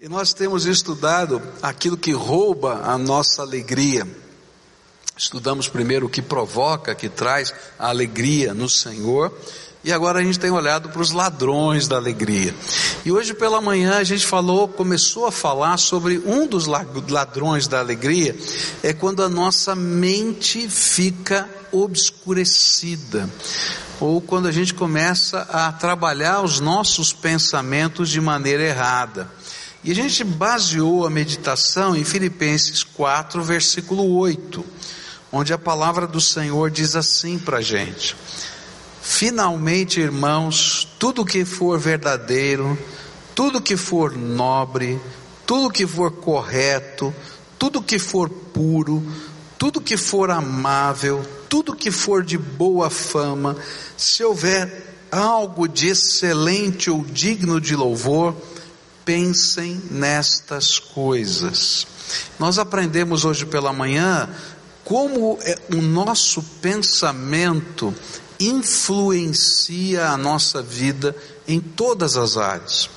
E nós temos estudado aquilo que rouba a nossa alegria. Estudamos primeiro o que provoca, que traz a alegria no Senhor. E agora a gente tem olhado para os ladrões da alegria. E hoje pela manhã a gente falou, começou a falar sobre um dos ladrões da alegria, é quando a nossa mente fica obscurecida, ou quando a gente começa a trabalhar os nossos pensamentos de maneira errada. E a gente baseou a meditação em Filipenses 4, versículo 8, onde a palavra do Senhor diz assim para a gente: Finalmente, irmãos, tudo que for verdadeiro, tudo que for nobre, tudo que for correto, tudo que for puro, tudo que for amável, tudo que for de boa fama, se houver algo de excelente ou digno de louvor, pensem nestas coisas. Nós aprendemos hoje pela manhã como é, o nosso pensamento influencia a nossa vida em todas as áreas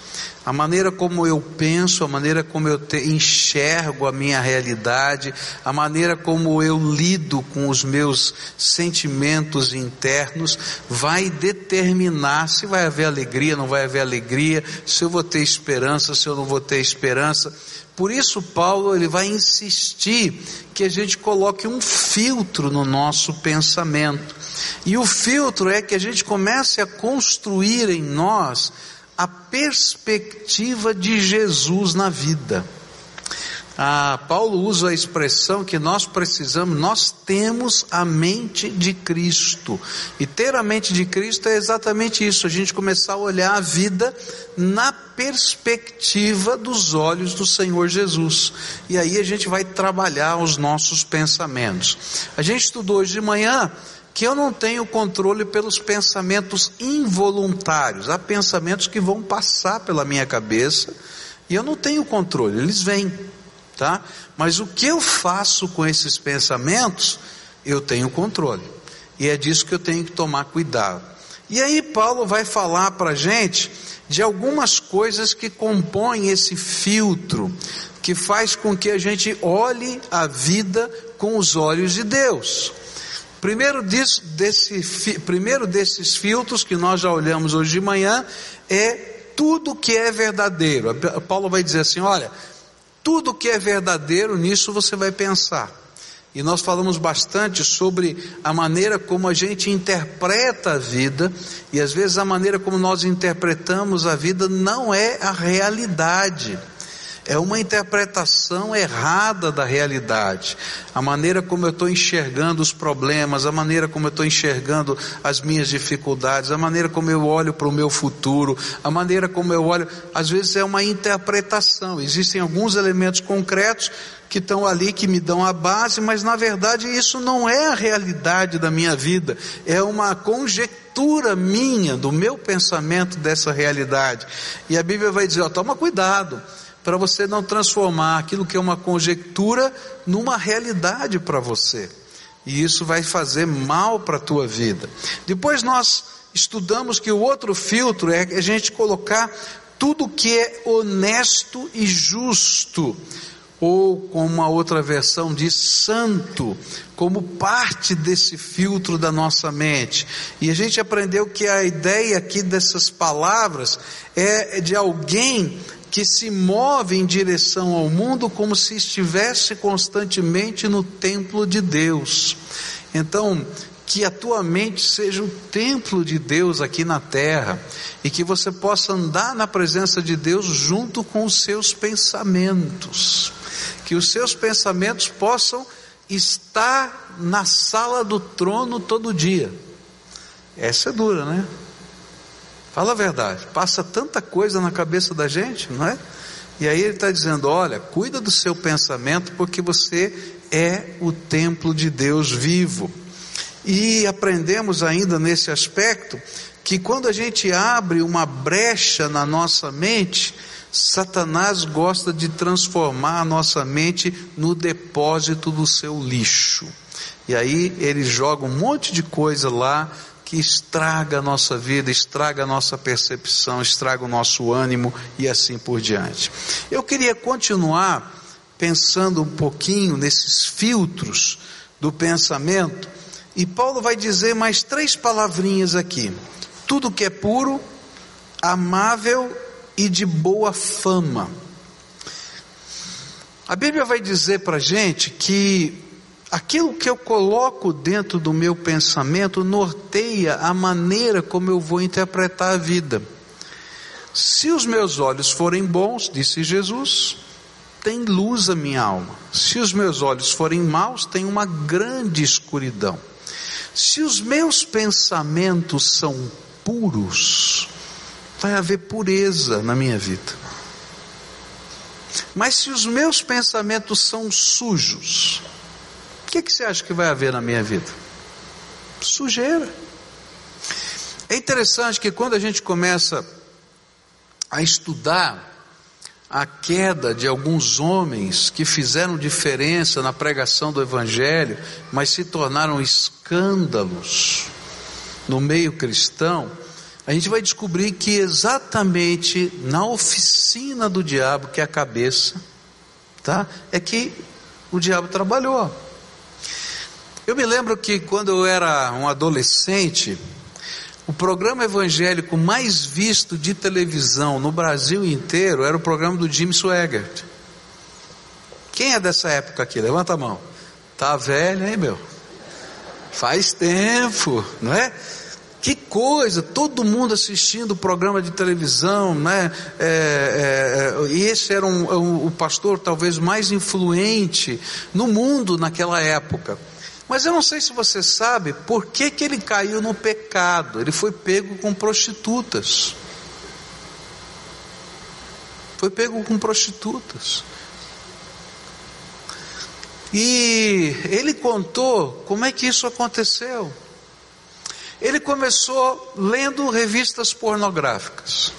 a maneira como eu penso, a maneira como eu te, enxergo a minha realidade, a maneira como eu lido com os meus sentimentos internos, vai determinar se vai haver alegria, não vai haver alegria, se eu vou ter esperança, se eu não vou ter esperança. Por isso Paulo ele vai insistir que a gente coloque um filtro no nosso pensamento. E o filtro é que a gente comece a construir em nós a perspectiva de Jesus na vida. Ah, Paulo usa a expressão que nós precisamos, nós temos a mente de Cristo. E ter a mente de Cristo é exatamente isso, a gente começar a olhar a vida na perspectiva dos olhos do Senhor Jesus. E aí a gente vai trabalhar os nossos pensamentos. A gente estudou hoje de manhã que eu não tenho controle pelos pensamentos involuntários. Há pensamentos que vão passar pela minha cabeça e eu não tenho controle, eles vêm, tá? Mas o que eu faço com esses pensamentos, eu tenho controle. E é disso que eu tenho que tomar cuidado. E aí Paulo vai falar para gente de algumas coisas que compõem esse filtro, que faz com que a gente olhe a vida com os olhos de Deus. Primeiro, desse, primeiro desses filtros que nós já olhamos hoje de manhã é tudo que é verdadeiro. Paulo vai dizer assim: olha, tudo que é verdadeiro, nisso você vai pensar. E nós falamos bastante sobre a maneira como a gente interpreta a vida, e às vezes a maneira como nós interpretamos a vida não é a realidade é uma interpretação errada da realidade. A maneira como eu estou enxergando os problemas, a maneira como eu estou enxergando as minhas dificuldades, a maneira como eu olho para o meu futuro, a maneira como eu olho, às vezes é uma interpretação. Existem alguns elementos concretos que estão ali que me dão a base, mas na verdade isso não é a realidade da minha vida, é uma conjectura minha, do meu pensamento dessa realidade. E a Bíblia vai dizer: ó, toma cuidado para você não transformar aquilo que é uma conjectura numa realidade para você. E isso vai fazer mal para a tua vida. Depois nós estudamos que o outro filtro é a gente colocar tudo que é honesto e justo, ou como uma outra versão diz, santo, como parte desse filtro da nossa mente. E a gente aprendeu que a ideia aqui dessas palavras é de alguém que se move em direção ao mundo como se estivesse constantemente no templo de Deus. Então, que a tua mente seja o templo de Deus aqui na terra e que você possa andar na presença de Deus junto com os seus pensamentos. Que os seus pensamentos possam estar na sala do trono todo dia. Essa é dura, né? Fala a verdade, passa tanta coisa na cabeça da gente, não é? E aí ele está dizendo: olha, cuida do seu pensamento, porque você é o templo de Deus vivo. E aprendemos ainda nesse aspecto que quando a gente abre uma brecha na nossa mente, Satanás gosta de transformar a nossa mente no depósito do seu lixo. E aí ele joga um monte de coisa lá que estraga a nossa vida, estraga a nossa percepção, estraga o nosso ânimo e assim por diante. Eu queria continuar pensando um pouquinho nesses filtros do pensamento, e Paulo vai dizer mais três palavrinhas aqui: tudo que é puro, amável e de boa fama. A Bíblia vai dizer para gente que aquilo que eu coloco dentro do meu pensamento norteia a maneira como eu vou interpretar a vida. Se os meus olhos forem bons, disse Jesus, tem luz a minha alma. Se os meus olhos forem maus, tem uma grande escuridão. Se os meus pensamentos são puros, vai haver pureza na minha vida. Mas se os meus pensamentos são sujos, que, que você acha que vai haver na minha vida? Sujeira. É interessante que quando a gente começa a estudar a queda de alguns homens que fizeram diferença na pregação do Evangelho, mas se tornaram escândalos no meio cristão, a gente vai descobrir que exatamente na oficina do diabo, que é a cabeça, tá? É que o diabo trabalhou. Eu me lembro que quando eu era um adolescente, o programa evangélico mais visto de televisão no Brasil inteiro era o programa do Jim Swaggart. Quem é dessa época aqui? Levanta a mão. Tá velho, hein, meu? Faz tempo, não é? Que coisa, todo mundo assistindo o programa de televisão, né? É, é, é e esse era um, um, o pastor talvez mais influente no mundo naquela época. Mas eu não sei se você sabe por que, que ele caiu no pecado. Ele foi pego com prostitutas. Foi pego com prostitutas. E ele contou como é que isso aconteceu. Ele começou lendo revistas pornográficas.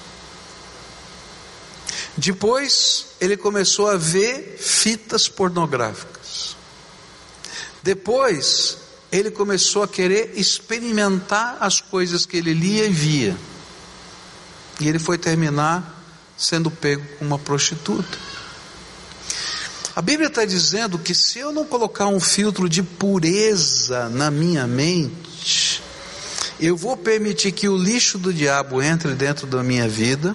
Depois, ele começou a ver fitas pornográficas. Depois, ele começou a querer experimentar as coisas que ele lia e via. E ele foi terminar sendo pego com uma prostituta. A Bíblia está dizendo que se eu não colocar um filtro de pureza na minha mente, eu vou permitir que o lixo do diabo entre dentro da minha vida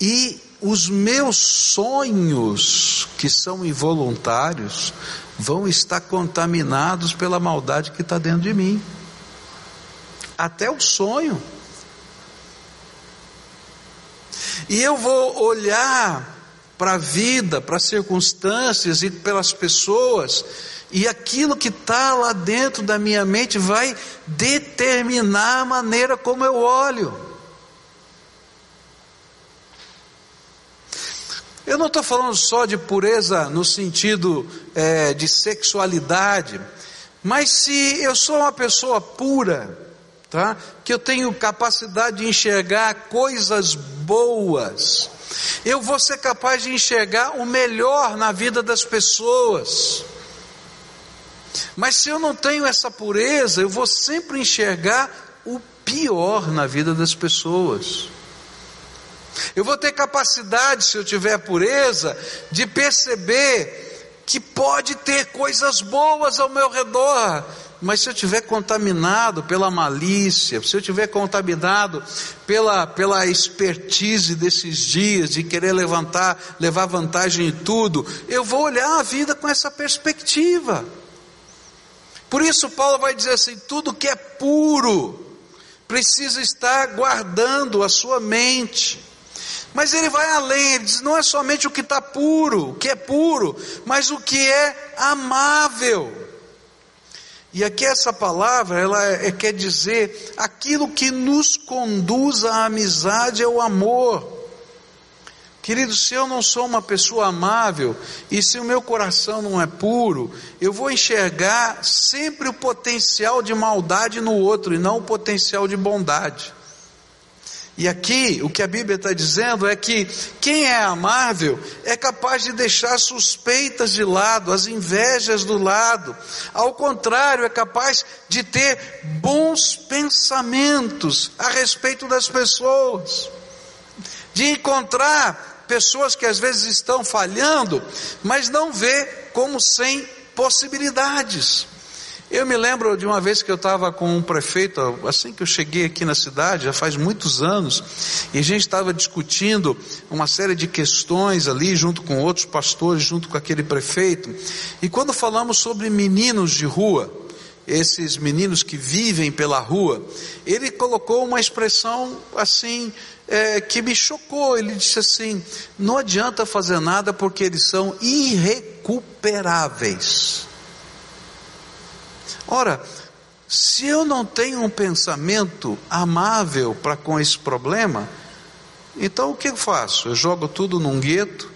e os meus sonhos, que são involuntários, vão estar contaminados pela maldade que está dentro de mim. Até o sonho. E eu vou olhar para a vida, para as circunstâncias e pelas pessoas e aquilo que está lá dentro da minha mente vai determinar a maneira como eu olho. Eu não estou falando só de pureza no sentido é, de sexualidade, mas se eu sou uma pessoa pura, tá? que eu tenho capacidade de enxergar coisas boas, eu vou ser capaz de enxergar o melhor na vida das pessoas. Mas se eu não tenho essa pureza, eu vou sempre enxergar o pior na vida das pessoas. Eu vou ter capacidade, se eu tiver pureza, de perceber que pode ter coisas boas ao meu redor, mas se eu tiver contaminado pela malícia, se eu tiver contaminado pela, pela expertise desses dias de querer levantar, levar vantagem em tudo, eu vou olhar a vida com essa perspectiva. Por isso, Paulo vai dizer assim: tudo que é puro precisa estar guardando a sua mente. Mas ele vai além, ele diz: não é somente o que está puro, o que é puro, mas o que é amável. E aqui essa palavra, ela é, quer dizer aquilo que nos conduz à amizade, ao amor. Querido, se eu não sou uma pessoa amável e se o meu coração não é puro, eu vou enxergar sempre o potencial de maldade no outro e não o potencial de bondade. E aqui o que a Bíblia está dizendo é que quem é amável é capaz de deixar suspeitas de lado, as invejas do lado. Ao contrário, é capaz de ter bons pensamentos a respeito das pessoas, de encontrar pessoas que às vezes estão falhando, mas não vê como sem possibilidades. Eu me lembro de uma vez que eu estava com um prefeito, assim que eu cheguei aqui na cidade, já faz muitos anos, e a gente estava discutindo uma série de questões ali, junto com outros pastores, junto com aquele prefeito, e quando falamos sobre meninos de rua, esses meninos que vivem pela rua, ele colocou uma expressão assim, é, que me chocou. Ele disse assim: não adianta fazer nada porque eles são irrecuperáveis. Ora, se eu não tenho um pensamento amável para com esse problema, então o que eu faço? Eu jogo tudo num gueto,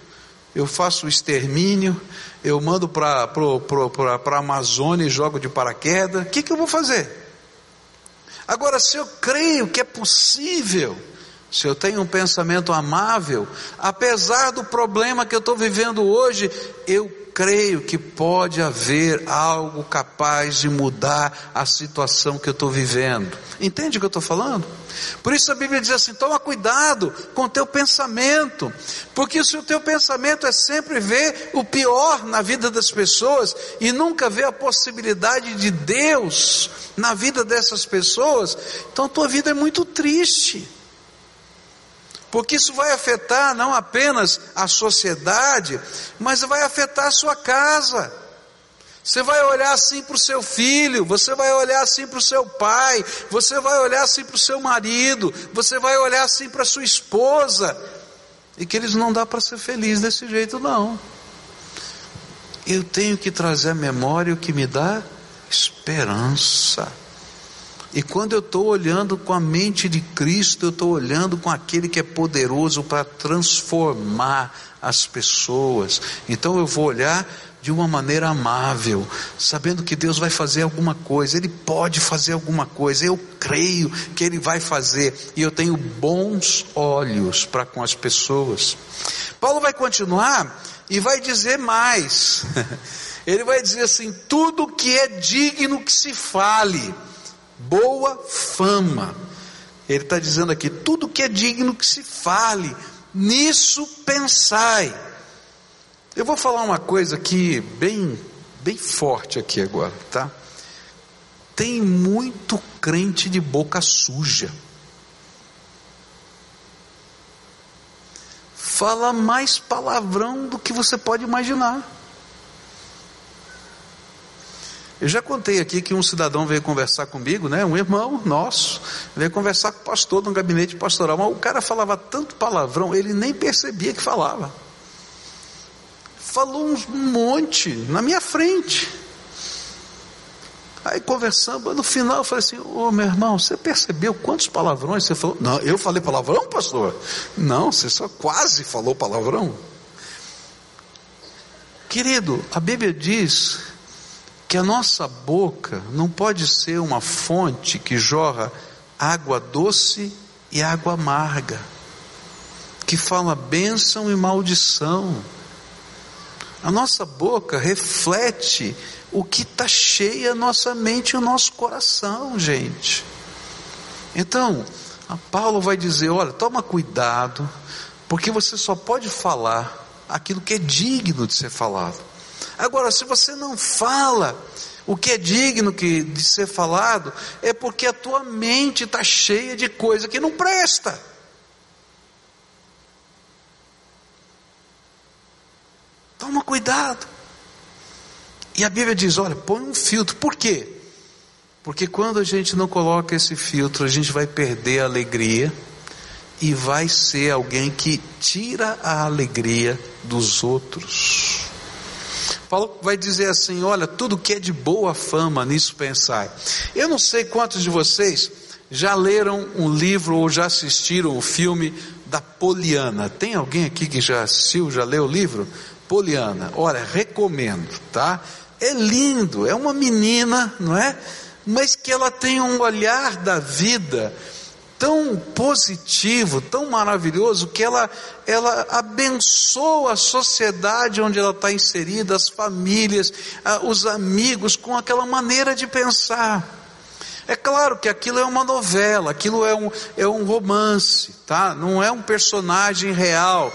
eu faço o extermínio, eu mando para a Amazônia e jogo de paraquedas, o que, que eu vou fazer? Agora, se eu creio que é possível, se eu tenho um pensamento amável, apesar do problema que eu estou vivendo hoje, eu creio que pode haver algo capaz de mudar a situação que eu estou vivendo. Entende o que eu estou falando? Por isso a Bíblia diz assim: toma cuidado com o teu pensamento, porque se o teu pensamento é sempre ver o pior na vida das pessoas e nunca ver a possibilidade de Deus na vida dessas pessoas, então a tua vida é muito triste porque isso vai afetar não apenas a sociedade, mas vai afetar a sua casa. Você vai olhar assim para o seu filho, você vai olhar assim para o seu pai, você vai olhar assim para o seu marido, você vai olhar assim para a sua esposa, e que eles não dá para ser feliz desse jeito, não. Eu tenho que trazer à memória o que me dá esperança. E quando eu estou olhando com a mente de Cristo, eu estou olhando com aquele que é poderoso para transformar as pessoas. Então eu vou olhar de uma maneira amável, sabendo que Deus vai fazer alguma coisa, Ele pode fazer alguma coisa, eu creio que Ele vai fazer, e eu tenho bons olhos para com as pessoas. Paulo vai continuar e vai dizer mais. Ele vai dizer assim: tudo que é digno que se fale boa fama. Ele está dizendo aqui: tudo que é digno que se fale, nisso pensai. Eu vou falar uma coisa aqui bem, bem forte aqui agora, tá? Tem muito crente de boca suja. Fala mais palavrão do que você pode imaginar. Eu já contei aqui que um cidadão veio conversar comigo, né? Um irmão nosso, veio conversar com o pastor no gabinete pastoral, mas o cara falava tanto palavrão, ele nem percebia que falava. Falou um monte na minha frente. Aí conversando, no final eu falei assim: Ô meu irmão, você percebeu quantos palavrões você falou? Não, eu falei palavrão, pastor? Não, você só quase falou palavrão. Querido, a Bíblia diz que a nossa boca não pode ser uma fonte que jorra água doce e água amarga, que fala bênção e maldição. A nossa boca reflete o que está cheia a nossa mente e o nosso coração, gente. Então, a Paulo vai dizer: olha, toma cuidado, porque você só pode falar aquilo que é digno de ser falado. Agora, se você não fala o que é digno de ser falado, é porque a tua mente está cheia de coisa que não presta. Toma cuidado. E a Bíblia diz: olha, põe um filtro. Por quê? Porque quando a gente não coloca esse filtro, a gente vai perder a alegria e vai ser alguém que tira a alegria dos outros. Paulo vai dizer assim: olha, tudo que é de boa fama, nisso pensai. Eu não sei quantos de vocês já leram um livro ou já assistiram o filme da Poliana. Tem alguém aqui que já assistiu, já leu o livro? Poliana, olha, recomendo, tá? É lindo, é uma menina, não é? Mas que ela tem um olhar da vida tão positivo, tão maravilhoso, que ela, ela abençoa a sociedade onde ela está inserida, as famílias, os amigos, com aquela maneira de pensar. É claro que aquilo é uma novela, aquilo é um, é um romance, tá? Não é um personagem real.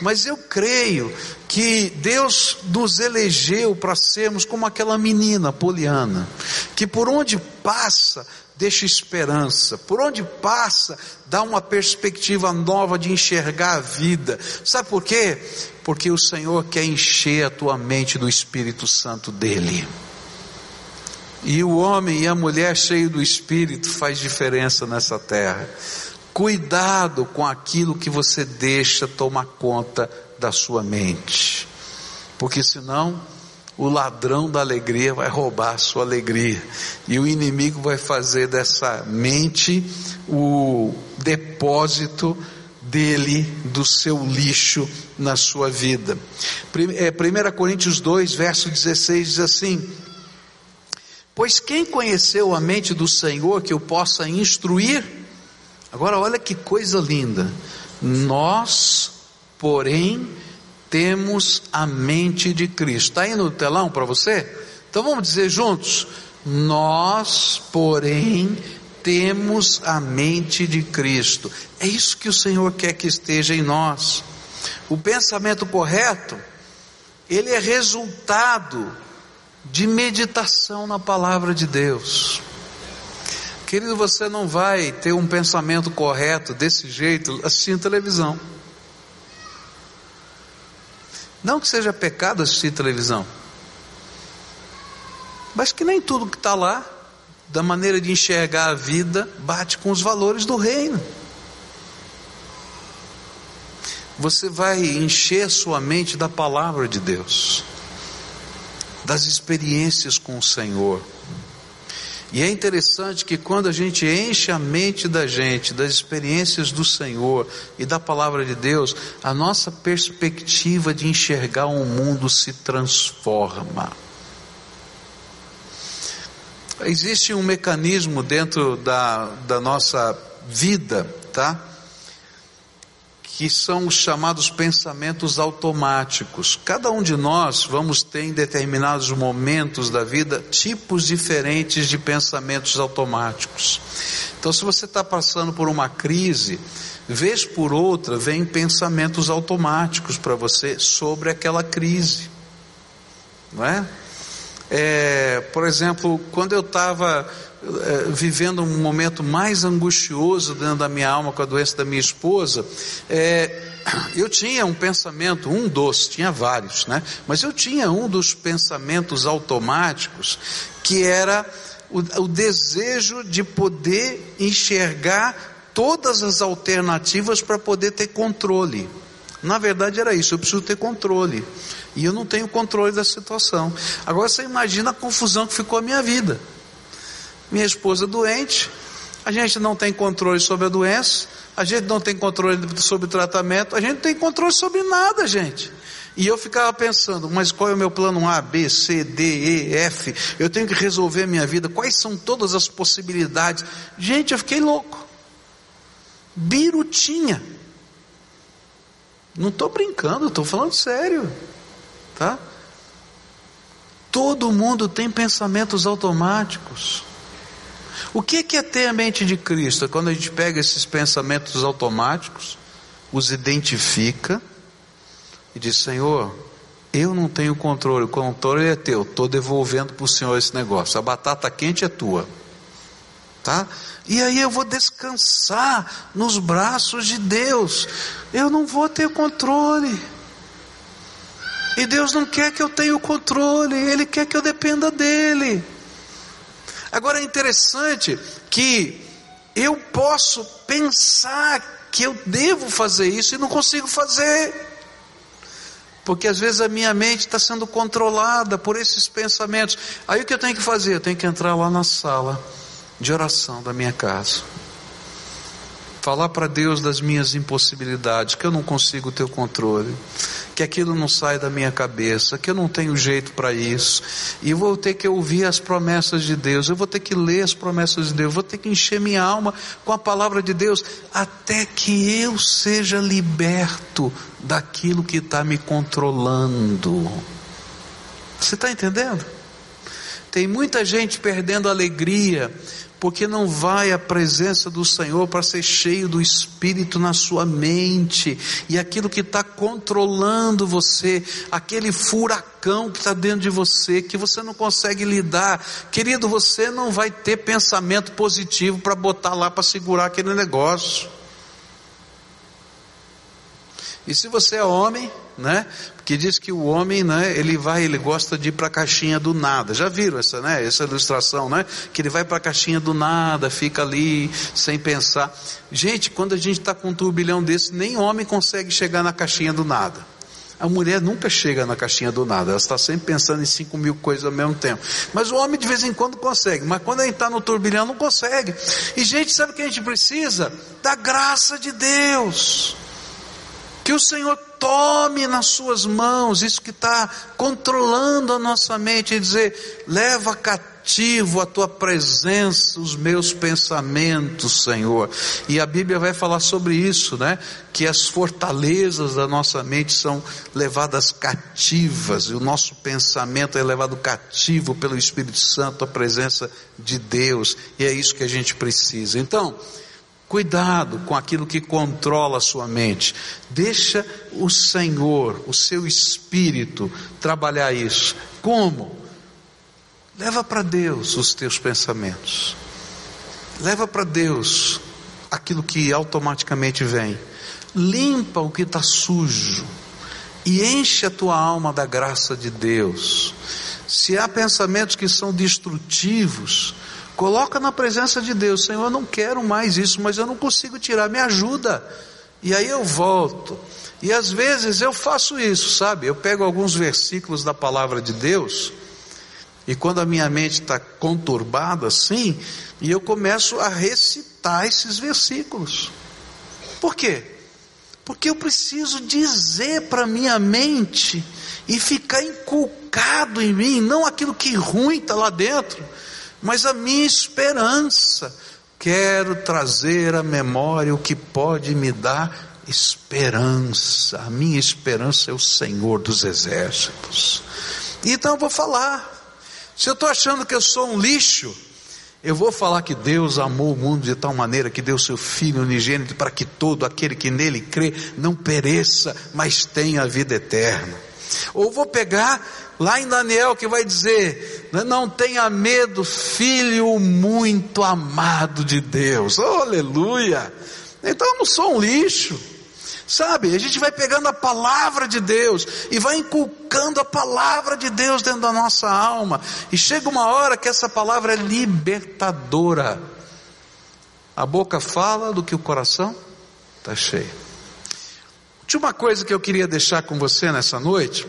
Mas eu creio que Deus nos elegeu para sermos como aquela menina Poliana, que por onde passa deixa esperança. Por onde passa, dá uma perspectiva nova de enxergar a vida. Sabe por quê? Porque o Senhor quer encher a tua mente do Espírito Santo dele. E o homem e a mulher cheio do Espírito faz diferença nessa terra. Cuidado com aquilo que você deixa tomar conta da sua mente. Porque senão o ladrão da alegria vai roubar a sua alegria. E o inimigo vai fazer dessa mente o depósito dele, do seu lixo na sua vida. 1 é, Coríntios 2, verso 16 diz assim: Pois quem conheceu a mente do Senhor que eu possa instruir? Agora olha que coisa linda. Nós, porém, temos a mente de Cristo. Está aí no telão para você? Então vamos dizer juntos: Nós, porém, temos a mente de Cristo. É isso que o Senhor quer que esteja em nós. O pensamento correto, ele é resultado de meditação na palavra de Deus. Querido, você não vai ter um pensamento correto desse jeito assistindo televisão. Não que seja pecado assistir televisão, mas que nem tudo que está lá, da maneira de enxergar a vida, bate com os valores do reino. Você vai encher sua mente da palavra de Deus, das experiências com o Senhor. E é interessante que quando a gente enche a mente da gente das experiências do Senhor e da palavra de Deus, a nossa perspectiva de enxergar o um mundo se transforma. Existe um mecanismo dentro da, da nossa vida, tá? Que são os chamados pensamentos automáticos. Cada um de nós vamos ter em determinados momentos da vida tipos diferentes de pensamentos automáticos. Então, se você está passando por uma crise, vez por outra vem pensamentos automáticos para você sobre aquela crise, não é? é por exemplo, quando eu estava vivendo um momento mais angustioso dentro da minha alma com a doença da minha esposa, é, eu tinha um pensamento, um dos, tinha vários, né? Mas eu tinha um dos pensamentos automáticos que era o, o desejo de poder enxergar todas as alternativas para poder ter controle. Na verdade era isso, eu preciso ter controle. E eu não tenho controle da situação. Agora você imagina a confusão que ficou a minha vida minha esposa doente, a gente não tem controle sobre a doença, a gente não tem controle sobre o tratamento, a gente não tem controle sobre nada, gente. E eu ficava pensando, mas qual é o meu plano A, B, C, D, E, F? Eu tenho que resolver a minha vida, quais são todas as possibilidades? Gente, eu fiquei louco. Birutinha. Não estou brincando, estou falando sério. Tá? Todo mundo tem pensamentos automáticos. O que é ter a mente de Cristo? É quando a gente pega esses pensamentos automáticos, os identifica e diz: Senhor, eu não tenho controle, o controle é teu, estou devolvendo para o Senhor esse negócio. A batata quente é tua, tá? E aí eu vou descansar nos braços de Deus. Eu não vou ter controle. E Deus não quer que eu tenha o controle, Ele quer que eu dependa dEle. Agora é interessante que eu posso pensar que eu devo fazer isso e não consigo fazer. Porque às vezes a minha mente está sendo controlada por esses pensamentos. Aí o que eu tenho que fazer? Eu tenho que entrar lá na sala de oração da minha casa. Falar para Deus das minhas impossibilidades, que eu não consigo o controle que aquilo não sai da minha cabeça, que eu não tenho jeito para isso, e vou ter que ouvir as promessas de Deus, eu vou ter que ler as promessas de Deus, vou ter que encher minha alma com a palavra de Deus, até que eu seja liberto daquilo que está me controlando. Você está entendendo? Tem muita gente perdendo alegria porque não vai à presença do Senhor para ser cheio do Espírito na sua mente, e aquilo que está controlando você, aquele furacão que está dentro de você, que você não consegue lidar, querido, você não vai ter pensamento positivo para botar lá para segurar aquele negócio. E se você é homem, né? Que diz que o homem, né? Ele vai, ele gosta de ir para a caixinha do nada. Já viram essa, né? Essa ilustração, né? Que ele vai para a caixinha do nada, fica ali sem pensar. Gente, quando a gente está com um turbilhão desse, nem homem consegue chegar na caixinha do nada. A mulher nunca chega na caixinha do nada, ela está sempre pensando em cinco mil coisas ao mesmo tempo. Mas o homem de vez em quando consegue, mas quando ele está no turbilhão não consegue. E gente, sabe o que a gente precisa? Da graça de Deus. Que o Senhor tome nas suas mãos isso que está controlando a nossa mente e dizer: leva cativo a tua presença, os meus pensamentos, Senhor. E a Bíblia vai falar sobre isso, né? Que as fortalezas da nossa mente são levadas cativas e o nosso pensamento é levado cativo pelo Espírito Santo, a presença de Deus. E é isso que a gente precisa. Então, Cuidado com aquilo que controla a sua mente. Deixa o Senhor, o seu espírito, trabalhar isso. Como? Leva para Deus os teus pensamentos. Leva para Deus aquilo que automaticamente vem. Limpa o que está sujo. E enche a tua alma da graça de Deus. Se há pensamentos que são destrutivos, Coloca na presença de Deus, Senhor, eu não quero mais isso, mas eu não consigo tirar, me ajuda. E aí eu volto. E às vezes eu faço isso, sabe? Eu pego alguns versículos da palavra de Deus, e quando a minha mente está conturbada assim, e eu começo a recitar esses versículos. Por quê? Porque eu preciso dizer para minha mente e ficar inculcado em mim, não aquilo que ruim está lá dentro mas a minha esperança. Quero trazer à memória o que pode me dar esperança. A minha esperança é o Senhor dos exércitos. Então eu vou falar. Se eu estou achando que eu sou um lixo, eu vou falar que Deus amou o mundo de tal maneira que deu seu Filho unigênito para que todo aquele que nele crê não pereça, mas tenha a vida eterna. Ou vou pegar lá em Daniel que vai dizer: Não tenha medo, filho muito amado de Deus. Oh, aleluia! Então eu não sou um lixo. Sabe, a gente vai pegando a palavra de Deus e vai inculcando a palavra de Deus dentro da nossa alma, e chega uma hora que essa palavra é libertadora. A boca fala do que o coração está cheio. Última coisa que eu queria deixar com você nessa noite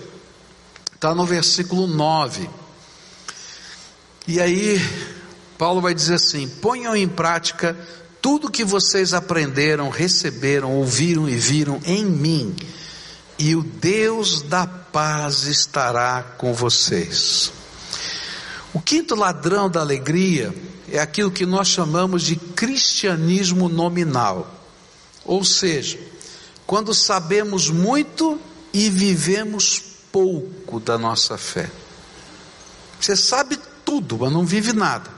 Está no versículo 9. E aí, Paulo vai dizer assim: ponham em prática tudo que vocês aprenderam, receberam, ouviram e viram em mim, e o Deus da paz estará com vocês. O quinto ladrão da alegria é aquilo que nós chamamos de cristianismo nominal. Ou seja, quando sabemos muito e vivemos pouco da nossa fé. Você sabe tudo, mas não vive nada.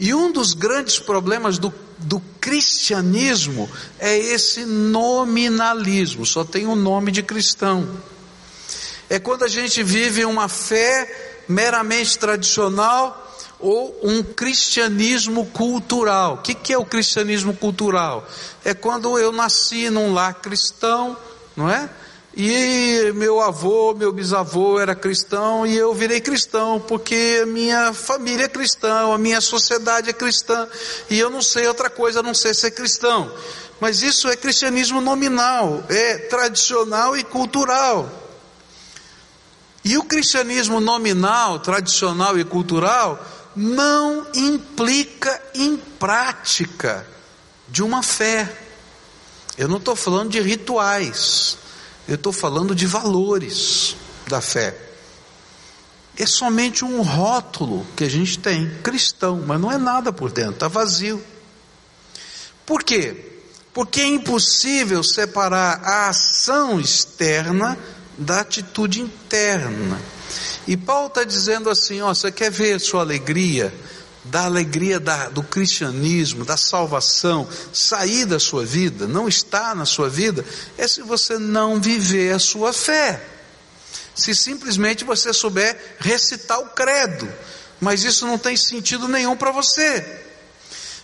E um dos grandes problemas do, do cristianismo é esse nominalismo, só tem o um nome de cristão. É quando a gente vive uma fé meramente tradicional ou um cristianismo cultural. O que, que é o cristianismo cultural? É quando eu nasci num lar cristão, não é? E meu avô, meu bisavô era cristão e eu virei cristão porque a minha família é cristã, a minha sociedade é cristã e eu não sei outra coisa a não ser ser cristão. Mas isso é cristianismo nominal, é tradicional e cultural. E o cristianismo nominal, tradicional e cultural não implica em prática de uma fé. Eu não estou falando de rituais. Eu estou falando de valores da fé. É somente um rótulo que a gente tem, cristão, mas não é nada por dentro, está vazio. Por quê? Porque é impossível separar a ação externa da atitude interna. E Paulo está dizendo assim: ó, você quer ver sua alegria? Da alegria da, do cristianismo, da salvação, sair da sua vida, não está na sua vida, é se você não viver a sua fé. Se simplesmente você souber recitar o credo, mas isso não tem sentido nenhum para você.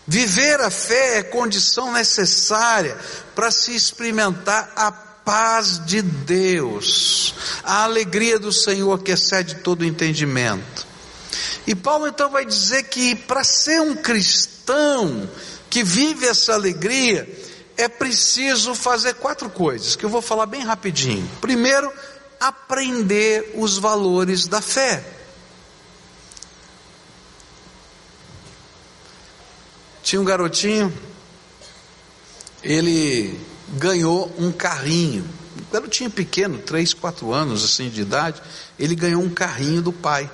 Viver a fé é condição necessária para se experimentar a paz de Deus, a alegria do Senhor que excede todo entendimento. E Paulo então vai dizer que para ser um cristão que vive essa alegria, é preciso fazer quatro coisas, que eu vou falar bem rapidinho. Primeiro, aprender os valores da fé. Tinha um garotinho, ele ganhou um carrinho. Um garotinho pequeno, 3, 4 anos assim de idade, ele ganhou um carrinho do pai.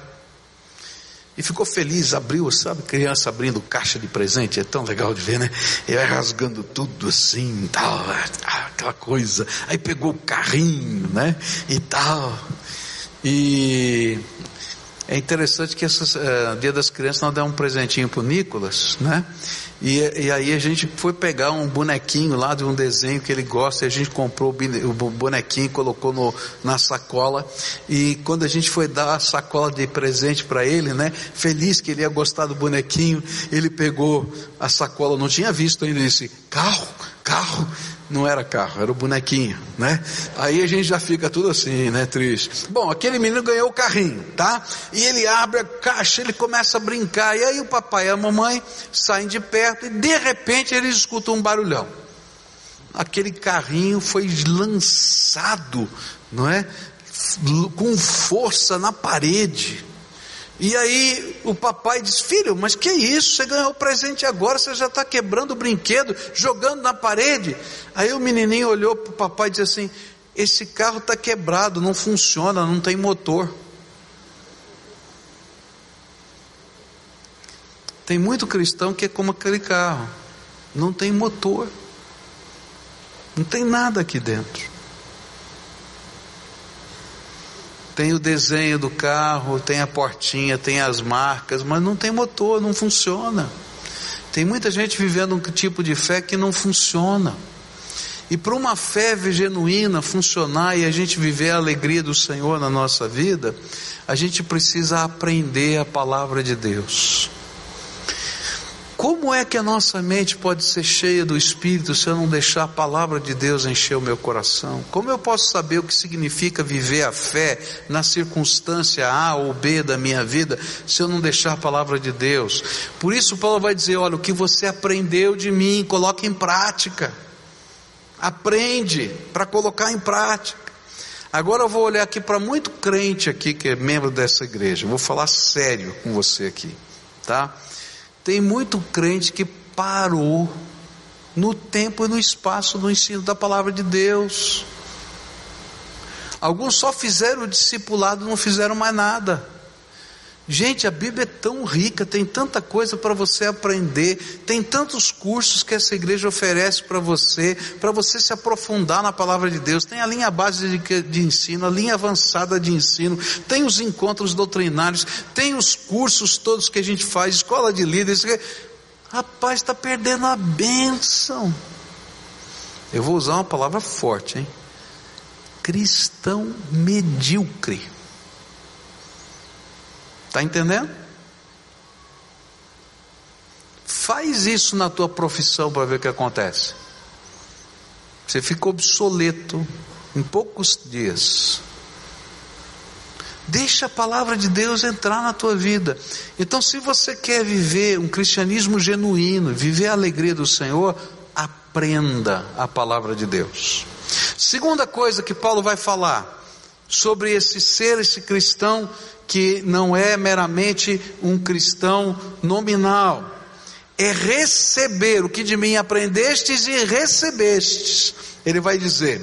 E ficou feliz, abriu, sabe, criança abrindo caixa de presente, é tão legal de ver, né? Ele vai rasgando tudo assim, tal, aquela coisa. Aí pegou o carrinho, né? E tal. E é interessante que esse eh, Dia das Crianças nós demos um presentinho para o Nicolas, né? E, e, aí a gente foi pegar um bonequinho lá de um desenho que ele gosta, e a gente comprou o bonequinho, colocou no, na sacola, e quando a gente foi dar a sacola de presente para ele, né? Feliz que ele ia gostar do bonequinho, ele pegou a sacola, não tinha visto ainda, disse, carro, carro, não era carro, era o bonequinho, né? Aí a gente já fica tudo assim, né, triste. Bom, aquele menino ganhou o carrinho, tá? E ele abre a caixa, ele começa a brincar, e aí o papai e a mamãe saem de perto e de repente eles escutam um barulhão. Aquele carrinho foi lançado, não é? Com força na parede. E aí o papai diz: Filho, mas que isso? Você ganhou o presente agora, você já está quebrando o brinquedo, jogando na parede. Aí o menininho olhou para o papai e disse assim: Esse carro está quebrado, não funciona, não tem motor. Tem muito cristão que é como aquele carro, não tem motor, não tem nada aqui dentro. Tem o desenho do carro, tem a portinha, tem as marcas, mas não tem motor, não funciona. Tem muita gente vivendo um tipo de fé que não funciona. E para uma fé genuína funcionar e a gente viver a alegria do Senhor na nossa vida, a gente precisa aprender a palavra de Deus. Como é que a nossa mente pode ser cheia do Espírito se eu não deixar a palavra de Deus encher o meu coração? Como eu posso saber o que significa viver a fé na circunstância A ou B da minha vida se eu não deixar a palavra de Deus? Por isso, Paulo vai dizer: olha, o que você aprendeu de mim, coloque em prática. Aprende para colocar em prática. Agora eu vou olhar aqui para muito crente aqui que é membro dessa igreja. Eu vou falar sério com você aqui, tá? Tem muito crente que parou no tempo e no espaço do ensino da palavra de Deus. Alguns só fizeram o discipulado, não fizeram mais nada. Gente, a Bíblia é tão rica, tem tanta coisa para você aprender, tem tantos cursos que essa igreja oferece para você, para você se aprofundar na palavra de Deus. Tem a linha base de, de, ensino, a linha avançada de ensino, tem os encontros doutrinários, tem os cursos todos que a gente faz, escola de líderes. Rapaz, está perdendo a bênção. Eu vou usar uma palavra forte, hein? Cristão medíocre. Está entendendo? Faz isso na tua profissão para ver o que acontece. Você fica obsoleto em poucos dias. Deixa a palavra de Deus entrar na tua vida. Então, se você quer viver um cristianismo genuíno, viver a alegria do Senhor, aprenda a palavra de Deus. Segunda coisa que Paulo vai falar sobre esse ser, esse cristão que não é meramente um cristão nominal, é receber o que de mim aprendestes e recebestes. ele vai dizer.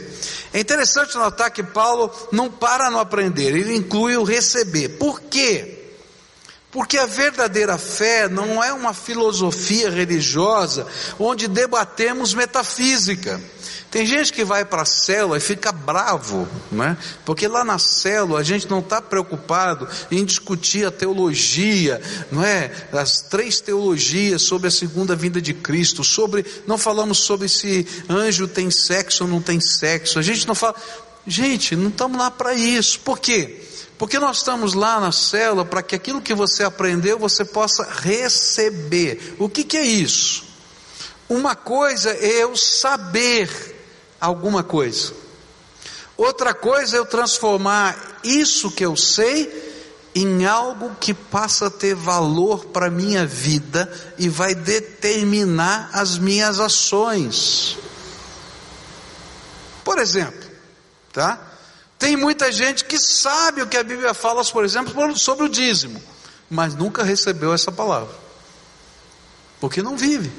É interessante notar que Paulo não para no aprender, ele inclui o receber. Por quê? Porque a verdadeira fé não é uma filosofia religiosa onde debatemos metafísica. Tem gente que vai para a célula e fica bravo, né? Porque lá na célula a gente não está preocupado em discutir a teologia, não é? As três teologias sobre a segunda vinda de Cristo, sobre não falamos sobre se anjo tem sexo ou não tem sexo. A gente não fala, gente, não estamos lá para isso. Por quê? Porque nós estamos lá na célula para que aquilo que você aprendeu você possa receber. O que, que é isso? Uma coisa é eu saber alguma coisa. Outra coisa é eu transformar isso que eu sei em algo que passa a ter valor para a minha vida e vai determinar as minhas ações. Por exemplo, tá? Tem muita gente que sabe o que a Bíblia fala, por exemplo, sobre o dízimo, mas nunca recebeu essa palavra, porque não vive.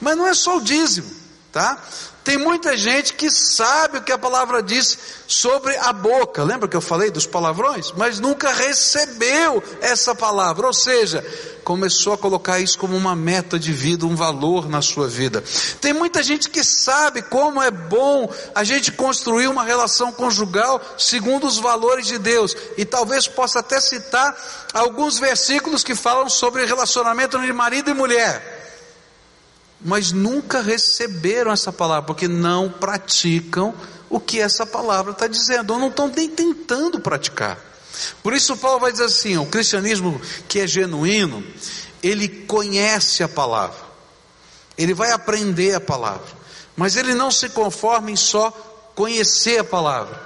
Mas não é só o dízimo, tá? Tem muita gente que sabe o que a palavra diz sobre a boca. Lembra que eu falei dos palavrões? Mas nunca recebeu essa palavra. Ou seja, começou a colocar isso como uma meta de vida, um valor na sua vida. Tem muita gente que sabe como é bom a gente construir uma relação conjugal segundo os valores de Deus. E talvez possa até citar alguns versículos que falam sobre relacionamento de marido e mulher mas nunca receberam essa palavra, porque não praticam o que essa palavra está dizendo, ou não estão nem tentando praticar. Por isso, Paulo vai dizer assim: o cristianismo que é genuíno, ele conhece a palavra, ele vai aprender a palavra, mas ele não se conforma em só conhecer a palavra,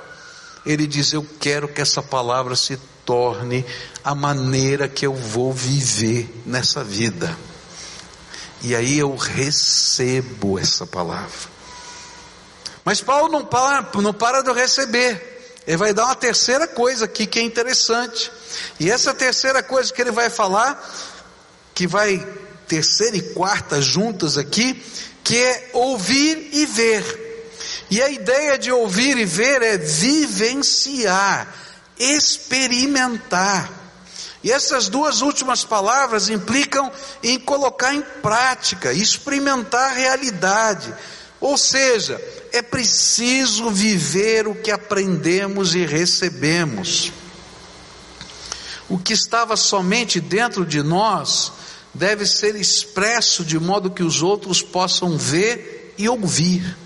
ele diz: Eu quero que essa palavra se torne a maneira que eu vou viver nessa vida. E aí eu recebo essa palavra. Mas Paulo não para, não para de receber. Ele vai dar uma terceira coisa aqui que é interessante. E essa terceira coisa que ele vai falar, que vai terceira e quarta juntas aqui, que é ouvir e ver. E a ideia de ouvir e ver é vivenciar, experimentar. E essas duas últimas palavras implicam em colocar em prática, experimentar a realidade. Ou seja, é preciso viver o que aprendemos e recebemos. O que estava somente dentro de nós deve ser expresso de modo que os outros possam ver e ouvir.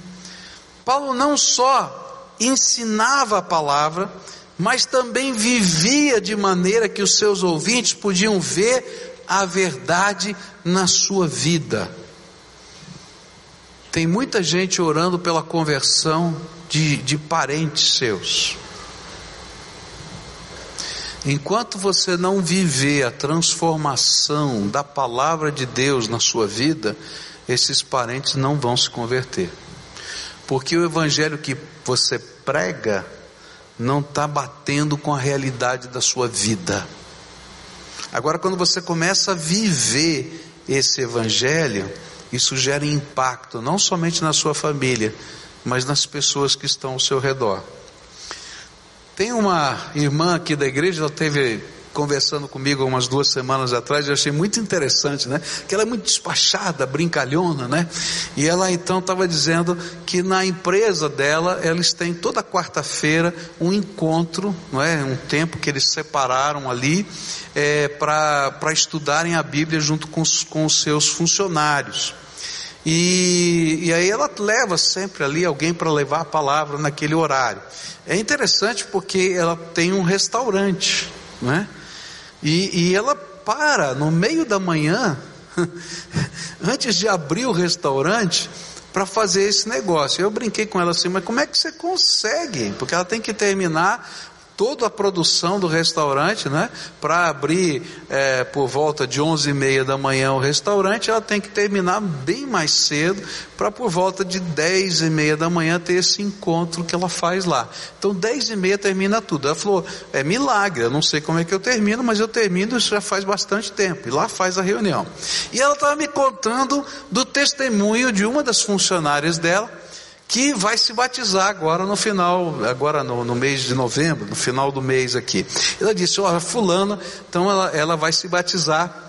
Paulo não só ensinava a palavra, mas também vivia de maneira que os seus ouvintes podiam ver a verdade na sua vida. Tem muita gente orando pela conversão de, de parentes seus. Enquanto você não viver a transformação da palavra de Deus na sua vida, esses parentes não vão se converter. Porque o evangelho que você prega não está batendo com a realidade da sua vida. Agora, quando você começa a viver esse evangelho, isso gera impacto não somente na sua família, mas nas pessoas que estão ao seu redor. Tem uma irmã aqui da igreja, ela teve conversando comigo umas duas semanas atrás, eu achei muito interessante, né? Que ela é muito despachada, brincalhona, né? E ela então estava dizendo que na empresa dela, eles têm toda quarta-feira um encontro, não é? Um tempo que eles separaram ali é, para estudarem a Bíblia junto com os, com os seus funcionários. E, e, aí ela leva sempre ali alguém para levar a palavra naquele horário. É interessante porque ela tem um restaurante, não é? E, e ela para no meio da manhã, antes de abrir o restaurante, para fazer esse negócio. Eu brinquei com ela assim, mas como é que você consegue? Porque ela tem que terminar toda a produção do restaurante, né? Para abrir é, por volta de onze e meia da manhã o restaurante, ela tem que terminar bem mais cedo, para por volta de dez e meia da manhã ter esse encontro que ela faz lá. Então dez e meia termina tudo. Ela falou, é milagre, eu não sei como é que eu termino, mas eu termino isso já faz bastante tempo. E lá faz a reunião. E ela estava me contando do testemunho de uma das funcionárias dela, que vai se batizar agora no final, agora no, no, mês de novembro, no final do mês aqui. Ela disse: Olha, Fulana, então ela, ela vai se batizar.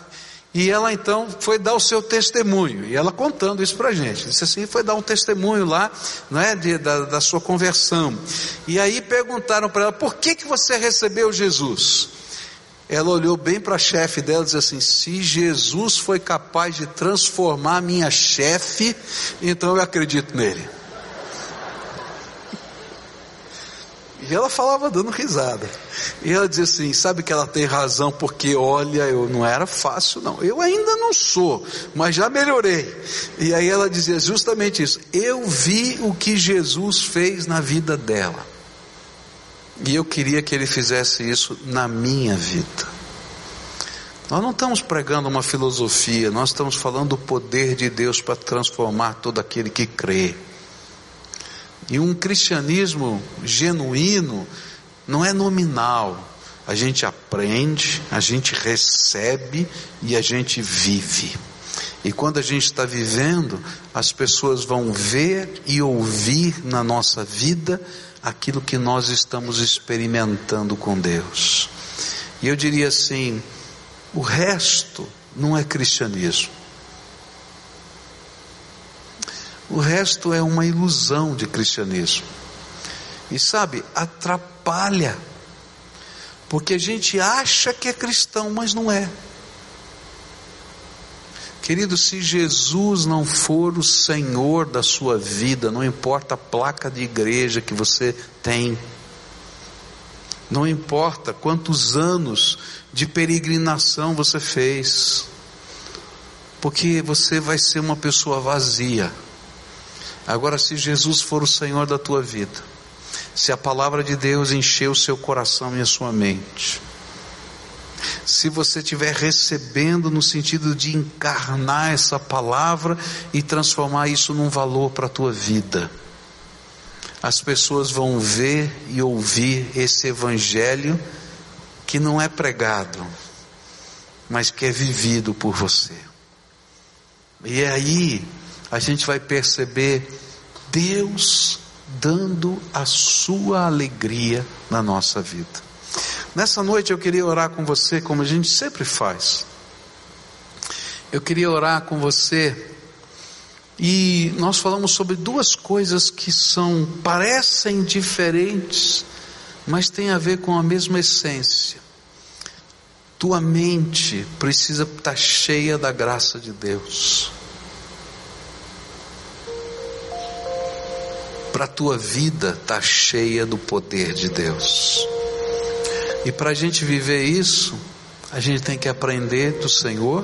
E ela então foi dar o seu testemunho, e ela contando isso para a gente. Disse assim: foi dar um testemunho lá, não é, de, da, da sua conversão. E aí perguntaram para ela: por que, que você recebeu Jesus? Ela olhou bem para a chefe dela e disse assim: se Jesus foi capaz de transformar minha chefe, então eu acredito nele. E ela falava dando risada. E ela dizia assim: sabe que ela tem razão, porque olha, eu não era fácil, não. Eu ainda não sou, mas já melhorei. E aí ela dizia justamente isso: eu vi o que Jesus fez na vida dela. E eu queria que ele fizesse isso na minha vida. Nós não estamos pregando uma filosofia, nós estamos falando do poder de Deus para transformar todo aquele que crê. E um cristianismo genuíno não é nominal. A gente aprende, a gente recebe e a gente vive. E quando a gente está vivendo, as pessoas vão ver e ouvir na nossa vida aquilo que nós estamos experimentando com Deus. E eu diria assim: o resto não é cristianismo. O resto é uma ilusão de cristianismo. E sabe, atrapalha. Porque a gente acha que é cristão, mas não é. Querido, se Jesus não for o Senhor da sua vida, não importa a placa de igreja que você tem, não importa quantos anos de peregrinação você fez, porque você vai ser uma pessoa vazia. Agora, se Jesus for o Senhor da tua vida, se a palavra de Deus encher o seu coração e a sua mente, se você estiver recebendo no sentido de encarnar essa palavra e transformar isso num valor para a tua vida, as pessoas vão ver e ouvir esse evangelho que não é pregado, mas que é vivido por você. E aí a gente vai perceber Deus dando a sua alegria na nossa vida. Nessa noite eu queria orar com você como a gente sempre faz. Eu queria orar com você e nós falamos sobre duas coisas que são parecem diferentes, mas têm a ver com a mesma essência. Tua mente precisa estar cheia da graça de Deus. Para a tua vida estar tá cheia do poder de Deus. E para a gente viver isso, a gente tem que aprender do Senhor,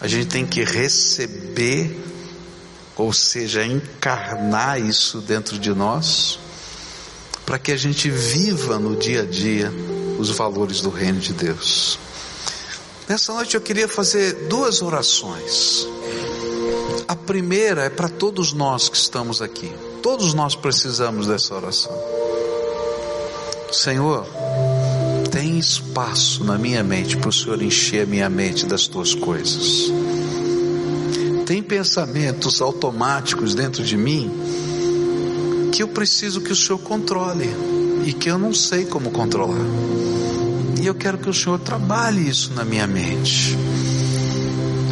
a gente tem que receber, ou seja, encarnar isso dentro de nós, para que a gente viva no dia a dia os valores do reino de Deus. Nessa noite eu queria fazer duas orações. A primeira é para todos nós que estamos aqui. Todos nós precisamos dessa oração. Senhor, tem espaço na minha mente para o Senhor encher a minha mente das tuas coisas. Tem pensamentos automáticos dentro de mim que eu preciso que o Senhor controle e que eu não sei como controlar. E eu quero que o Senhor trabalhe isso na minha mente.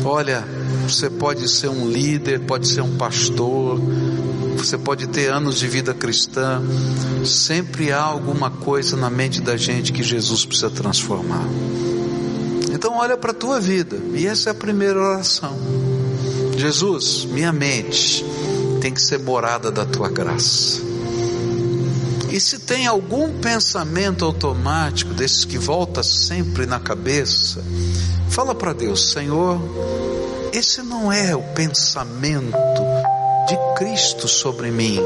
Olha, você pode ser um líder, pode ser um pastor, você pode ter anos de vida cristã, sempre há alguma coisa na mente da gente que Jesus precisa transformar. Então olha para a tua vida, e essa é a primeira oração. Jesus, minha mente tem que ser morada da tua graça. E se tem algum pensamento automático desses que volta sempre na cabeça, fala para Deus, Senhor, esse não é o pensamento Cristo sobre mim.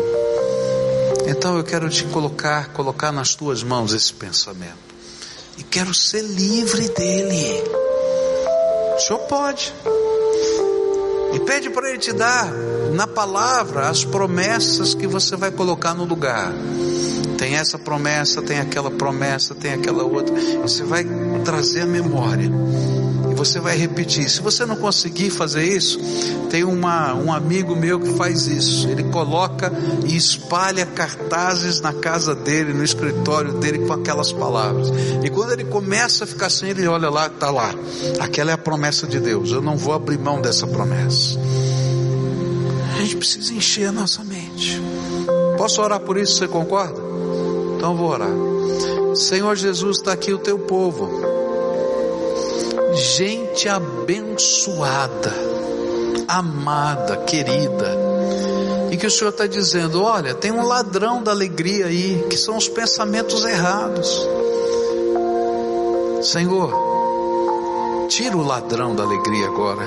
Então eu quero te colocar, colocar nas tuas mãos esse pensamento. E quero ser livre dele. O Senhor pode. E pede para Ele te dar na palavra as promessas que você vai colocar no lugar. Tem essa promessa, tem aquela promessa, tem aquela outra. Você vai trazer a memória você vai repetir. Se você não conseguir fazer isso, tem uma, um amigo meu que faz isso. Ele coloca e espalha cartazes na casa dele, no escritório dele com aquelas palavras. E quando ele começa a ficar assim, ele olha lá, está lá. Aquela é a promessa de Deus. Eu não vou abrir mão dessa promessa. A gente precisa encher a nossa mente. Posso orar por isso? Você concorda? Então vou orar. Senhor Jesus, está aqui o teu povo gente abençoada, amada, querida. E que o Senhor está dizendo: olha, tem um ladrão da alegria aí, que são os pensamentos errados. Senhor, tira o ladrão da alegria agora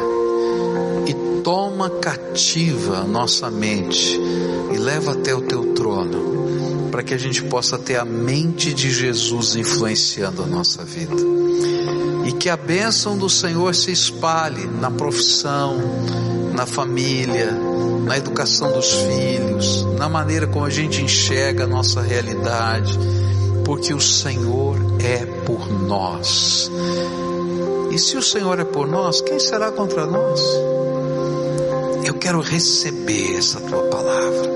e toma cativa a nossa mente e leva até o teu trono, para que a gente possa ter a mente de Jesus influenciando a nossa vida e que a bênção do Senhor se espalhe na profissão, na família, na educação dos filhos, na maneira como a gente enxerga a nossa realidade, porque o Senhor é por nós. E se o Senhor é por nós, quem será contra nós? Eu quero receber essa tua palavra.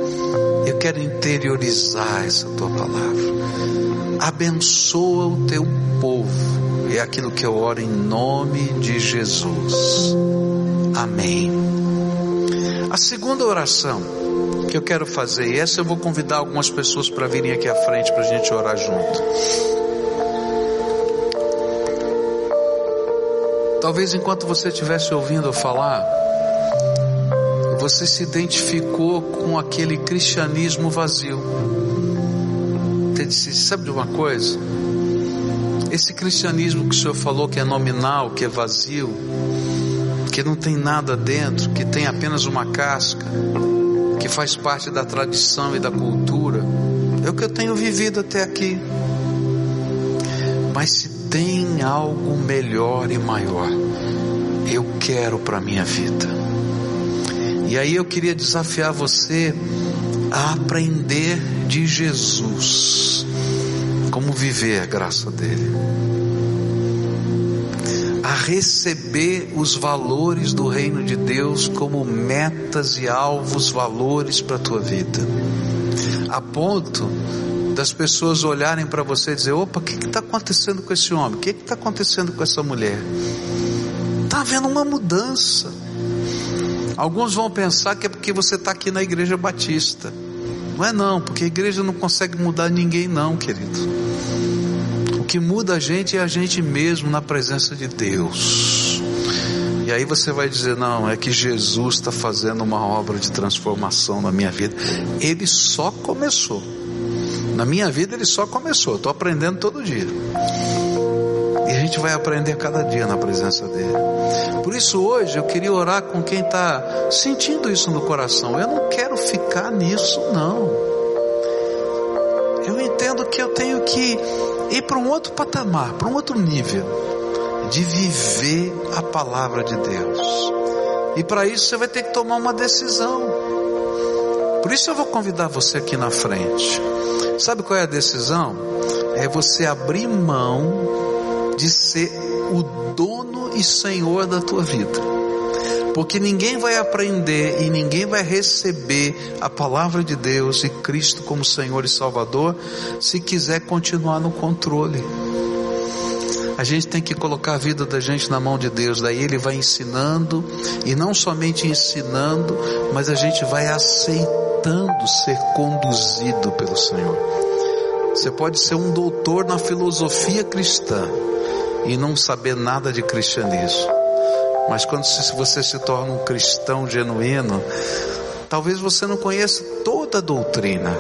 Eu quero interiorizar essa tua palavra. Abençoa o teu povo é aquilo que eu oro em nome de Jesus. Amém. A segunda oração que eu quero fazer, e essa eu vou convidar algumas pessoas para virem aqui à frente para a gente orar junto. Talvez enquanto você estivesse ouvindo eu falar, você se identificou com aquele cristianismo vazio. Você disse, sabe de uma coisa? Esse cristianismo que o senhor falou que é nominal, que é vazio, que não tem nada dentro, que tem apenas uma casca, que faz parte da tradição e da cultura, é o que eu tenho vivido até aqui. Mas se tem algo melhor e maior, eu quero para minha vida. E aí eu queria desafiar você a aprender de Jesus como viver a graça dele, a receber os valores do reino de Deus como metas e alvos, valores para a tua vida, a ponto das pessoas olharem para você e dizer: opa, o que está acontecendo com esse homem? O que está acontecendo com essa mulher? Está havendo uma mudança. Alguns vão pensar que é porque você está aqui na igreja batista. Não é não, porque a igreja não consegue mudar ninguém não, querido que muda a gente é a gente mesmo na presença de Deus. E aí você vai dizer: não, é que Jesus está fazendo uma obra de transformação na minha vida. Ele só começou. Na minha vida ele só começou. Estou aprendendo todo dia. E a gente vai aprender cada dia na presença dele. Por isso hoje eu queria orar com quem está sentindo isso no coração. Eu não quero ficar nisso, não. Eu entendo que eu tenho que ir para um outro patamar, para um outro nível de viver a palavra de Deus. E para isso você vai ter que tomar uma decisão. Por isso eu vou convidar você aqui na frente. Sabe qual é a decisão? É você abrir mão de ser o dono e senhor da tua vida porque ninguém vai aprender e ninguém vai receber a palavra de Deus e Cristo como Senhor e Salvador se quiser continuar no controle. A gente tem que colocar a vida da gente na mão de Deus, daí Ele vai ensinando, e não somente ensinando, mas a gente vai aceitando ser conduzido pelo Senhor. Você pode ser um doutor na filosofia cristã e não saber nada de cristianismo. Mas quando você se torna um cristão genuíno, talvez você não conheça toda a doutrina,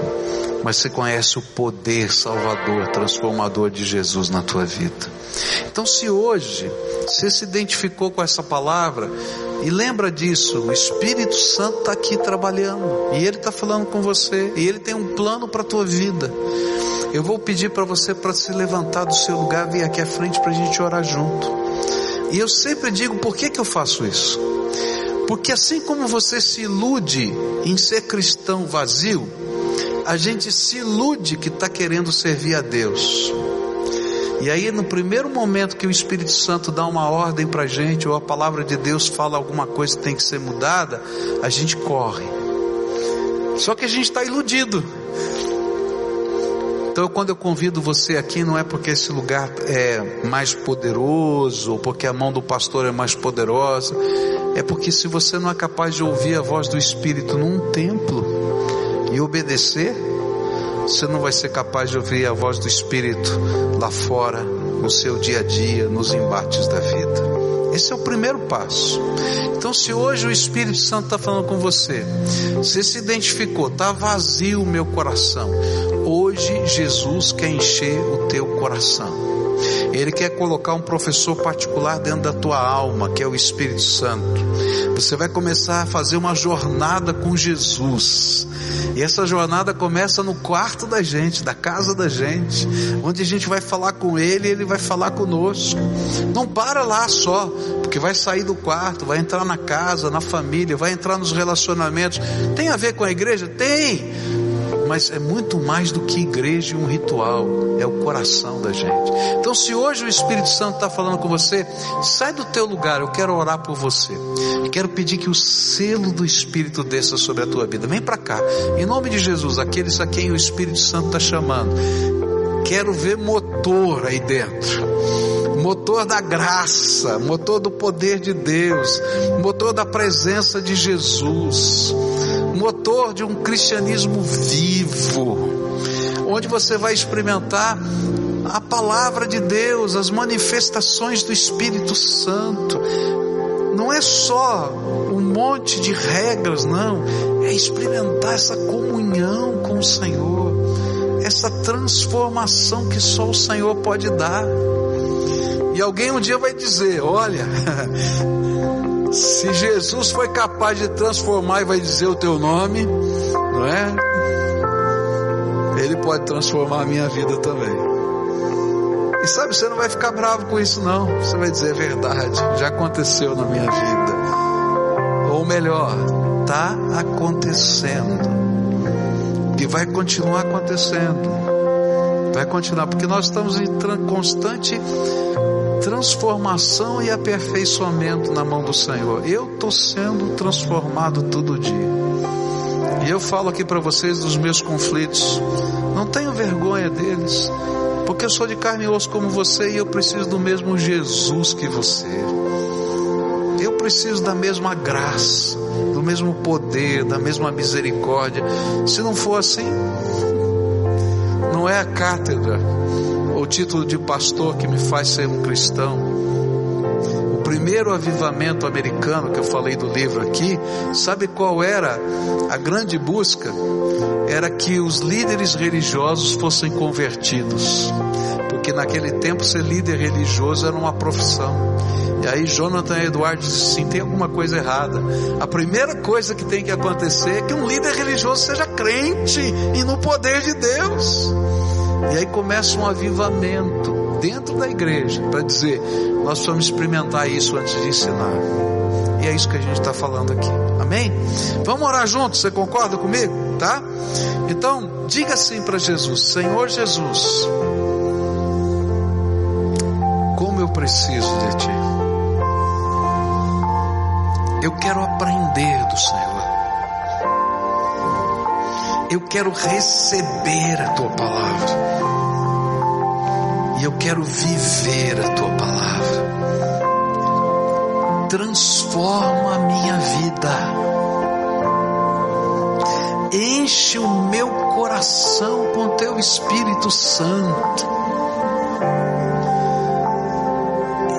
mas você conhece o poder salvador, transformador de Jesus na tua vida. Então, se hoje você se identificou com essa palavra, e lembra disso, o Espírito Santo está aqui trabalhando, e Ele está falando com você, e Ele tem um plano para a tua vida. Eu vou pedir para você para se levantar do seu lugar, vir aqui à frente para a gente orar junto. E eu sempre digo por que, que eu faço isso? Porque assim como você se ilude em ser cristão vazio, a gente se ilude que está querendo servir a Deus. E aí, no primeiro momento que o Espírito Santo dá uma ordem para a gente, ou a palavra de Deus fala alguma coisa que tem que ser mudada, a gente corre. Só que a gente está iludido. Então, quando eu convido você aqui, não é porque esse lugar é mais poderoso, ou porque a mão do pastor é mais poderosa, é porque se você não é capaz de ouvir a voz do Espírito num templo e obedecer, você não vai ser capaz de ouvir a voz do Espírito lá fora, no seu dia a dia, nos embates da vida. Esse é o primeiro passo. Então, se hoje o Espírito Santo está falando com você, você se identificou, está vazio o meu coração. Hoje Jesus quer encher o teu coração. Ele quer colocar um professor particular dentro da tua alma, que é o Espírito Santo. Você vai começar a fazer uma jornada com Jesus. E essa jornada começa no quarto da gente, da casa da gente, onde a gente vai falar com Ele e Ele vai falar conosco. Não para lá só, porque vai sair do quarto, vai entrar na casa, na família, vai entrar nos relacionamentos. Tem a ver com a igreja? Tem! Mas é muito mais do que igreja e um ritual, é o coração da gente. Então, se hoje o Espírito Santo está falando com você, sai do teu lugar, eu quero orar por você. Eu quero pedir que o selo do Espírito desça sobre a tua vida. Vem para cá, em nome de Jesus, aqueles a quem o Espírito Santo está chamando. Quero ver motor aí dentro motor da graça, motor do poder de Deus, motor da presença de Jesus motor de um cristianismo vivo, onde você vai experimentar a palavra de Deus, as manifestações do Espírito Santo. Não é só um monte de regras, não, é experimentar essa comunhão com o Senhor, essa transformação que só o Senhor pode dar. E alguém um dia vai dizer: Olha, Se Jesus foi capaz de transformar e vai dizer o teu nome, não é? Ele pode transformar a minha vida também. E sabe, você não vai ficar bravo com isso, não. Você vai dizer, é verdade, já aconteceu na minha vida. Ou melhor, está acontecendo. E vai continuar acontecendo. Vai continuar, porque nós estamos em constante transformação e aperfeiçoamento na mão do Senhor. Eu estou sendo transformado todo dia. E eu falo aqui para vocês dos meus conflitos. Não tenho vergonha deles, porque eu sou de carne e osso como você e eu preciso do mesmo Jesus que você. Eu preciso da mesma graça, do mesmo poder, da mesma misericórdia. Se não for assim, não é a cátedra título de pastor que me faz ser um cristão. O primeiro avivamento americano que eu falei do livro aqui, sabe qual era a grande busca? Era que os líderes religiosos fossem convertidos. Porque naquele tempo ser líder religioso era uma profissão. E aí Jonathan Edwards disse assim: tem alguma coisa errada. A primeira coisa que tem que acontecer é que um líder religioso seja crente e no poder de Deus. E aí começa um avivamento dentro da igreja para dizer: nós vamos experimentar isso antes de ensinar. E é isso que a gente está falando aqui. Amém? Vamos orar juntos, você concorda comigo? Tá? Então, diga assim para Jesus: Senhor Jesus, como eu preciso de Ti. Eu quero aprender do Senhor. Eu quero receber a tua palavra. E eu quero viver a tua palavra. Transforma a minha vida. Enche o meu coração com teu Espírito Santo.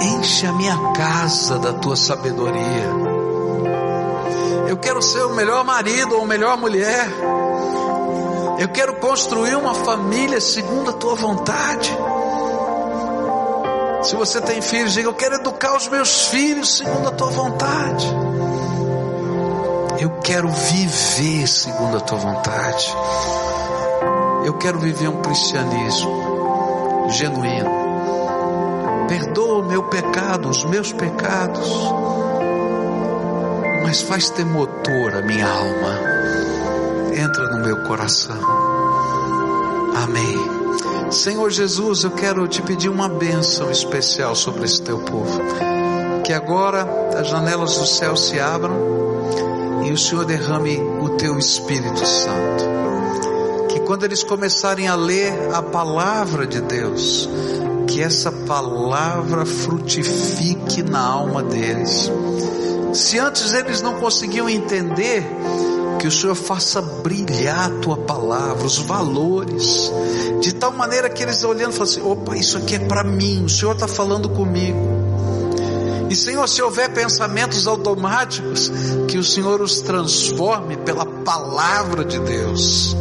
Enche a minha casa da tua sabedoria. Eu quero ser o melhor marido ou melhor mulher. Eu quero construir uma família segundo a tua vontade. Se você tem filhos, diga: Eu quero educar os meus filhos segundo a tua vontade. Eu quero viver segundo a tua vontade. Eu quero viver um cristianismo genuíno. Perdoa o meu pecado, os meus pecados, mas faz ter motor a minha alma entra no meu coração. Amém. Senhor Jesus, eu quero te pedir uma bênção especial sobre esse teu povo. Que agora as janelas do céu se abram e o Senhor derrame o teu Espírito Santo. Que quando eles começarem a ler a palavra de Deus, que essa palavra frutifique na alma deles. Se antes eles não conseguiam entender, que o Senhor faça brilhar a tua palavra, os valores, de tal maneira que eles olhando falam assim: opa, isso aqui é para mim, o Senhor está falando comigo. E Senhor, se houver pensamentos automáticos, que o Senhor os transforme pela palavra de Deus.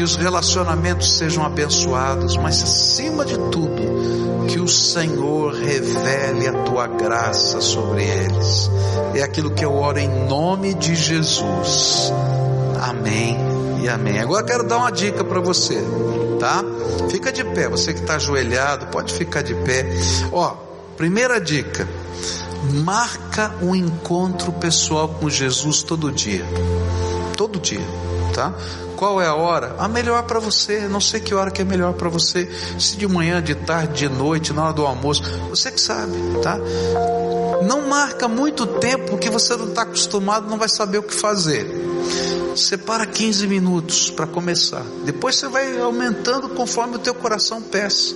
Que os relacionamentos sejam abençoados, mas acima de tudo, que o Senhor revele a tua graça sobre eles. É aquilo que eu oro em nome de Jesus. Amém e amém. Agora quero dar uma dica para você, tá? Fica de pé, você que está ajoelhado, pode ficar de pé. Ó, primeira dica: marca um encontro pessoal com Jesus todo dia. Todo dia, tá? Qual é a hora? A melhor para você. Não sei que hora que é melhor para você. Se de manhã, de tarde, de noite, na hora do almoço, você que sabe, tá? Não marca muito tempo que você não está acostumado, não vai saber o que fazer. Separa 15 minutos para começar. Depois você vai aumentando conforme o teu coração peça.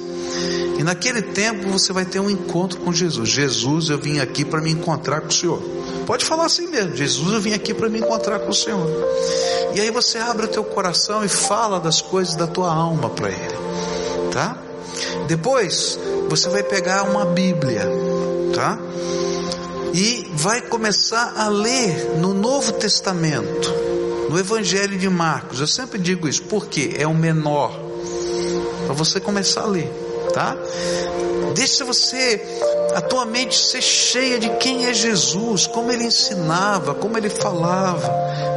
E naquele tempo você vai ter um encontro com Jesus. Jesus, eu vim aqui para me encontrar com o Senhor. Pode falar assim mesmo. Jesus, eu vim aqui para me encontrar com o Senhor. E aí você abre o teu coração e fala das coisas da tua alma para Ele, tá? Depois você vai pegar uma Bíblia, tá? E vai começar a ler no Novo Testamento, no Evangelho de Marcos. Eu sempre digo isso, porque é o menor, para você começar a ler, tá? Deixa você a tua mente ser cheia de quem é Jesus, como ele ensinava, como ele falava.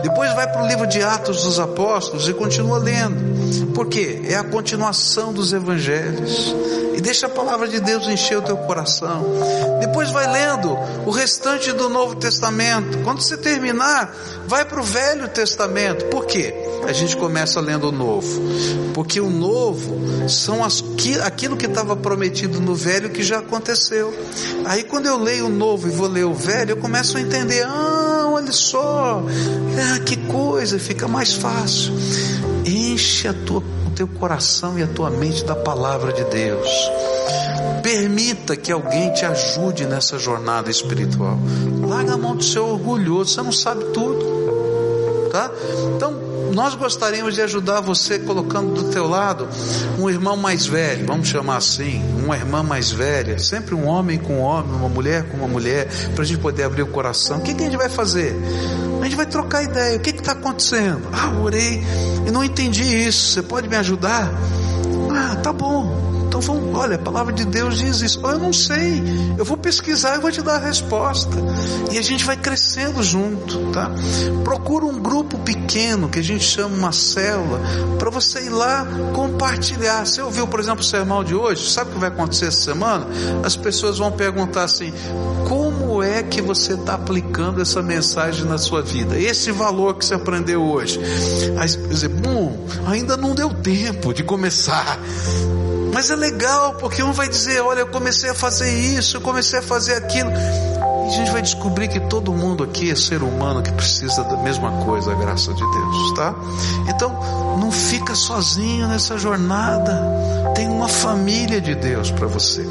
Depois vai para o livro de Atos dos Apóstolos e continua lendo. Por quê? É a continuação dos evangelhos. E deixa a palavra de Deus encher o teu coração. Depois vai lendo o restante do Novo Testamento. Quando você terminar, vai para o Velho Testamento. Por quê? A gente começa lendo o Novo. Porque o Novo são as, aquilo que estava prometido no Velho que já aconteceu. Aí quando eu leio o novo e vou ler o velho, eu começo a entender, ah, olha só, ah, que coisa, fica mais fácil. Enche tua, o teu coração e a tua mente da palavra de Deus. Permita que alguém te ajude nessa jornada espiritual. Larga a mão do seu orgulhoso, você não sabe tudo. Tá? Então, nós gostaríamos de ajudar você colocando do teu lado um irmão mais velho, vamos chamar assim, uma irmã mais velha, sempre um homem com um homem, uma mulher com uma mulher, para a gente poder abrir o coração. O que, que a gente vai fazer? A gente vai trocar ideia. O que está acontecendo? Ah, orei e não entendi isso. Você pode me ajudar? Ah, tá bom. Então olha, a palavra de Deus diz isso. Eu não sei. Eu vou pesquisar e vou te dar a resposta. E a gente vai crescendo junto, tá? Procura um grupo pequeno que a gente chama uma célula para você ir lá compartilhar. Você ouviu, por exemplo, o sermão de hoje? Sabe o que vai acontecer essa semana? As pessoas vão perguntar assim: como é que você está aplicando essa mensagem na sua vida? Esse valor que você aprendeu hoje. Aí você dizer, bom, ainda não deu tempo de começar. Mas é legal, porque um vai dizer: Olha, eu comecei a fazer isso, eu comecei a fazer aquilo. E a gente vai descobrir que todo mundo aqui é ser humano que precisa da mesma coisa, a graça de Deus, tá? Então, não fica sozinho nessa jornada. Tem uma família de Deus para você.